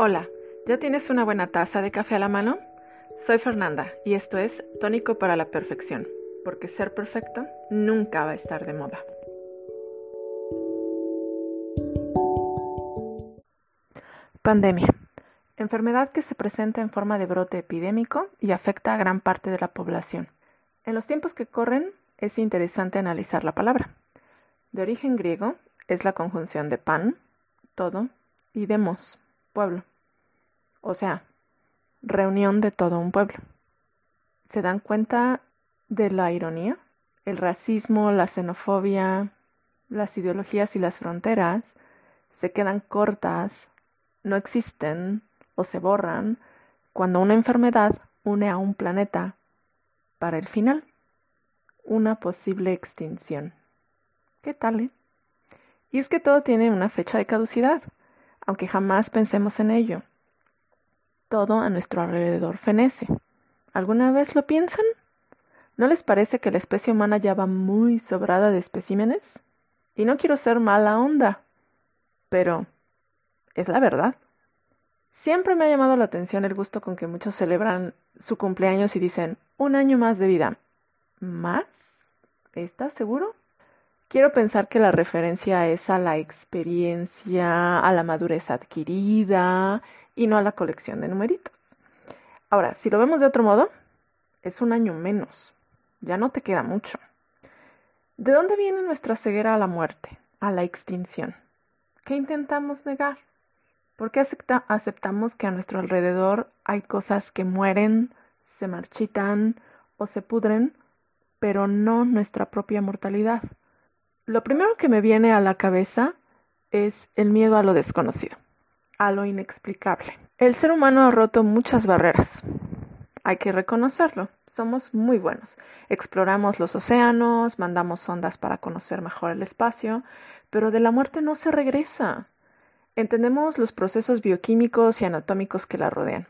Hola, ¿ya tienes una buena taza de café a la mano? Soy Fernanda y esto es Tónico para la Perfección, porque ser perfecto nunca va a estar de moda. Pandemia. Enfermedad que se presenta en forma de brote epidémico y afecta a gran parte de la población. En los tiempos que corren es interesante analizar la palabra. De origen griego es la conjunción de pan, todo, y demos, pueblo. O sea, reunión de todo un pueblo. ¿Se dan cuenta de la ironía? El racismo, la xenofobia, las ideologías y las fronteras se quedan cortas, no existen o se borran cuando una enfermedad une a un planeta para el final, una posible extinción. ¿Qué tal? Eh? Y es que todo tiene una fecha de caducidad, aunque jamás pensemos en ello. Todo a nuestro alrededor fenece. ¿Alguna vez lo piensan? ¿No les parece que la especie humana ya va muy sobrada de especímenes? Y no quiero ser mala onda, pero es la verdad. Siempre me ha llamado la atención el gusto con que muchos celebran su cumpleaños y dicen un año más de vida. ¿Más? ¿Estás seguro? Quiero pensar que la referencia es a la experiencia, a la madurez adquirida y no a la colección de numeritos. Ahora, si lo vemos de otro modo, es un año menos. Ya no te queda mucho. ¿De dónde viene nuestra ceguera a la muerte, a la extinción? ¿Qué intentamos negar? ¿Por qué aceptamos que a nuestro alrededor hay cosas que mueren, se marchitan o se pudren, pero no nuestra propia mortalidad? Lo primero que me viene a la cabeza es el miedo a lo desconocido a lo inexplicable. El ser humano ha roto muchas barreras. Hay que reconocerlo. Somos muy buenos. Exploramos los océanos, mandamos sondas para conocer mejor el espacio, pero de la muerte no se regresa. Entendemos los procesos bioquímicos y anatómicos que la rodean.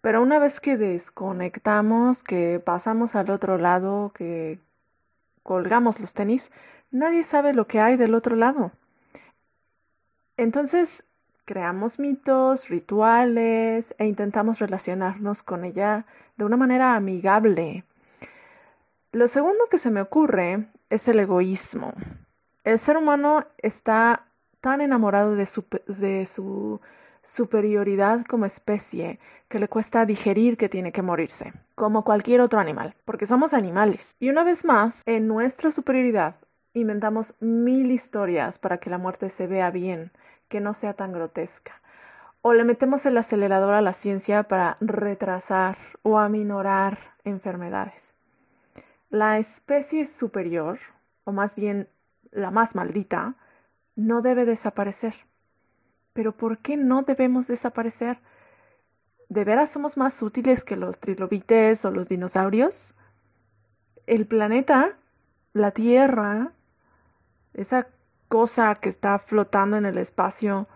Pero una vez que desconectamos, que pasamos al otro lado, que colgamos los tenis, nadie sabe lo que hay del otro lado. Entonces, creamos mitos, rituales e intentamos relacionarnos con ella de una manera amigable. Lo segundo que se me ocurre es el egoísmo. El ser humano está tan enamorado de su, de su superioridad como especie que le cuesta digerir que tiene que morirse, como cualquier otro animal, porque somos animales. Y una vez más, en nuestra superioridad inventamos mil historias para que la muerte se vea bien, que no sea tan grotesca. O le metemos el acelerador a la ciencia para retrasar o aminorar enfermedades. La especie superior, o más bien la más maldita, no debe desaparecer. Pero ¿por qué no debemos desaparecer? ¿De veras somos más útiles que los trilobites o los dinosaurios? El planeta, la Tierra, esa cosa que está flotando en el espacio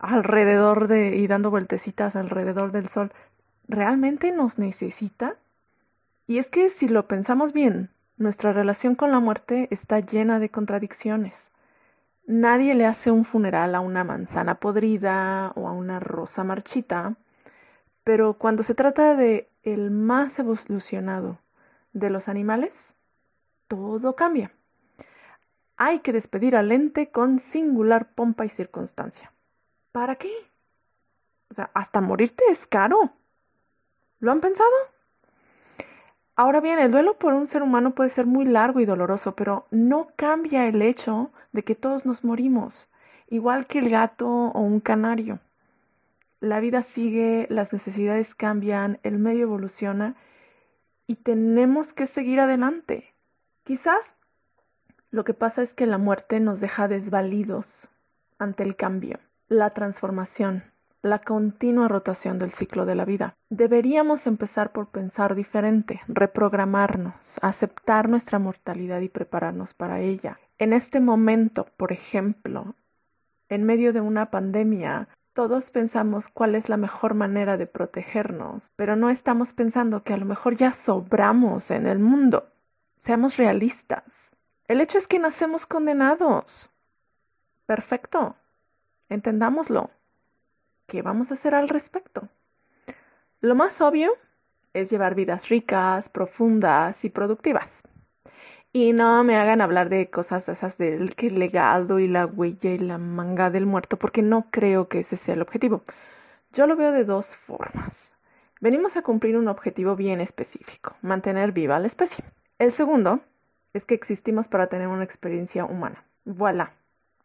alrededor de y dando vueltecitas alrededor del sol, ¿realmente nos necesita? Y es que si lo pensamos bien, nuestra relación con la muerte está llena de contradicciones. Nadie le hace un funeral a una manzana podrida o a una rosa marchita, pero cuando se trata de el más evolucionado de los animales, todo cambia hay que despedir al ente con singular pompa y circunstancia. ¿Para qué? O sea, hasta morirte es caro. ¿Lo han pensado? Ahora bien, el duelo por un ser humano puede ser muy largo y doloroso, pero no cambia el hecho de que todos nos morimos, igual que el gato o un canario. La vida sigue, las necesidades cambian, el medio evoluciona y tenemos que seguir adelante. Quizás lo que pasa es que la muerte nos deja desvalidos ante el cambio, la transformación, la continua rotación del ciclo de la vida. Deberíamos empezar por pensar diferente, reprogramarnos, aceptar nuestra mortalidad y prepararnos para ella. En este momento, por ejemplo, en medio de una pandemia, todos pensamos cuál es la mejor manera de protegernos, pero no estamos pensando que a lo mejor ya sobramos en el mundo. Seamos realistas. El hecho es que nacemos condenados. Perfecto. Entendámoslo. ¿qué vamos a hacer al respecto? Lo más obvio es llevar vidas ricas, profundas y productivas. Y no me hagan hablar de cosas esas del que legado y la huella y la manga del muerto, porque no creo que ese sea el objetivo. Yo lo veo de dos formas. Venimos a cumplir un objetivo bien específico, mantener viva la especie. El segundo es que existimos para tener una experiencia humana. Voilà,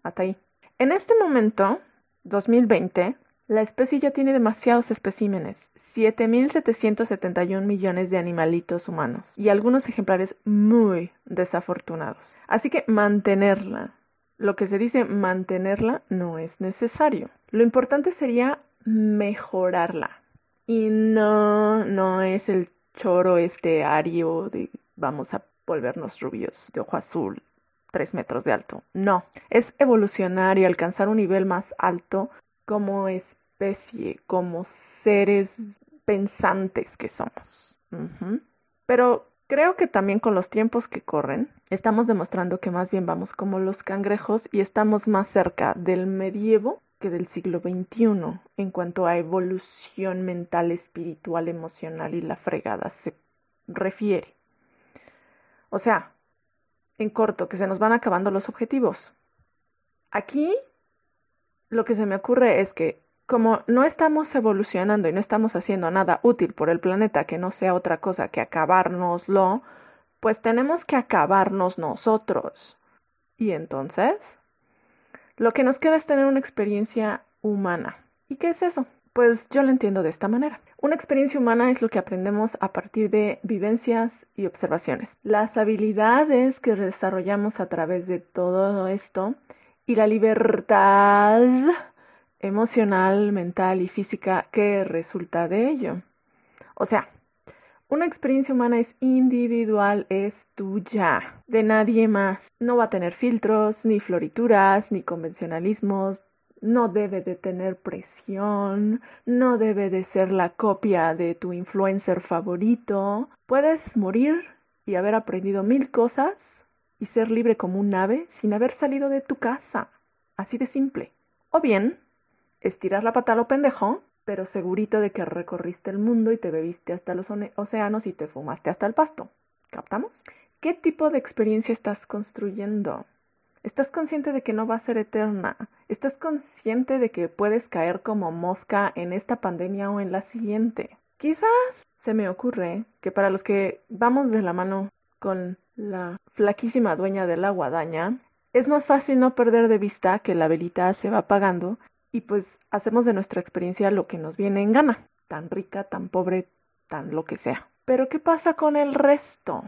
hasta ahí. En este momento, 2020, la especie ya tiene demasiados especímenes, 7.771 millones de animalitos humanos y algunos ejemplares muy desafortunados. Así que mantenerla, lo que se dice mantenerla no es necesario. Lo importante sería mejorarla. Y no, no es el choro este ario de vamos a volvernos rubios de ojo azul, tres metros de alto. No, es evolucionar y alcanzar un nivel más alto como especie, como seres pensantes que somos. Pero creo que también con los tiempos que corren, estamos demostrando que más bien vamos como los cangrejos y estamos más cerca del medievo que del siglo XXI en cuanto a evolución mental, espiritual, emocional y la fregada se refiere. O sea, en corto, que se nos van acabando los objetivos. Aquí lo que se me ocurre es que como no estamos evolucionando y no estamos haciendo nada útil por el planeta que no sea otra cosa que acabárnoslo, pues tenemos que acabarnos nosotros. Y entonces, lo que nos queda es tener una experiencia humana. ¿Y qué es eso? Pues yo lo entiendo de esta manera. Una experiencia humana es lo que aprendemos a partir de vivencias y observaciones. Las habilidades que desarrollamos a través de todo esto y la libertad emocional, mental y física que resulta de ello. O sea, una experiencia humana es individual, es tuya, de nadie más. No va a tener filtros, ni florituras, ni convencionalismos. No debe de tener presión, no debe de ser la copia de tu influencer favorito. Puedes morir y haber aprendido mil cosas y ser libre como un ave sin haber salido de tu casa. Así de simple. O bien, estirar la pata a lo pendejo, pero segurito de que recorriste el mundo y te bebiste hasta los océanos y te fumaste hasta el pasto. ¿Captamos? ¿Qué tipo de experiencia estás construyendo? ¿Estás consciente de que no va a ser eterna? ¿Estás consciente de que puedes caer como mosca en esta pandemia o en la siguiente? Quizás se me ocurre que para los que vamos de la mano con la flaquísima dueña de la guadaña, es más fácil no perder de vista que la velita se va apagando y pues hacemos de nuestra experiencia lo que nos viene en gana, tan rica, tan pobre, tan lo que sea. Pero ¿qué pasa con el resto?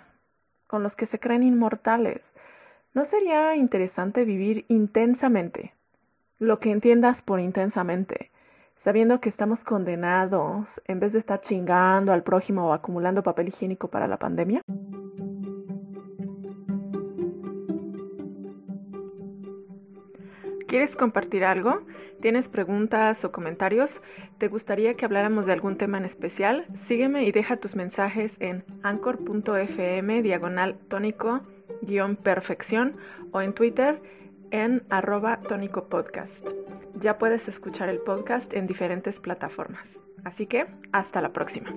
Con los que se creen inmortales. ¿No sería interesante vivir intensamente? Lo que entiendas por intensamente, sabiendo que estamos condenados en vez de estar chingando al prójimo o acumulando papel higiénico para la pandemia. ¿Quieres compartir algo? ¿Tienes preguntas o comentarios? ¿Te gustaría que habláramos de algún tema en especial? Sígueme y deja tus mensajes en anchor.fm diagonal tónico perfección o en Twitter en arroba tónico podcast. Ya puedes escuchar el podcast en diferentes plataformas. Así que hasta la próxima.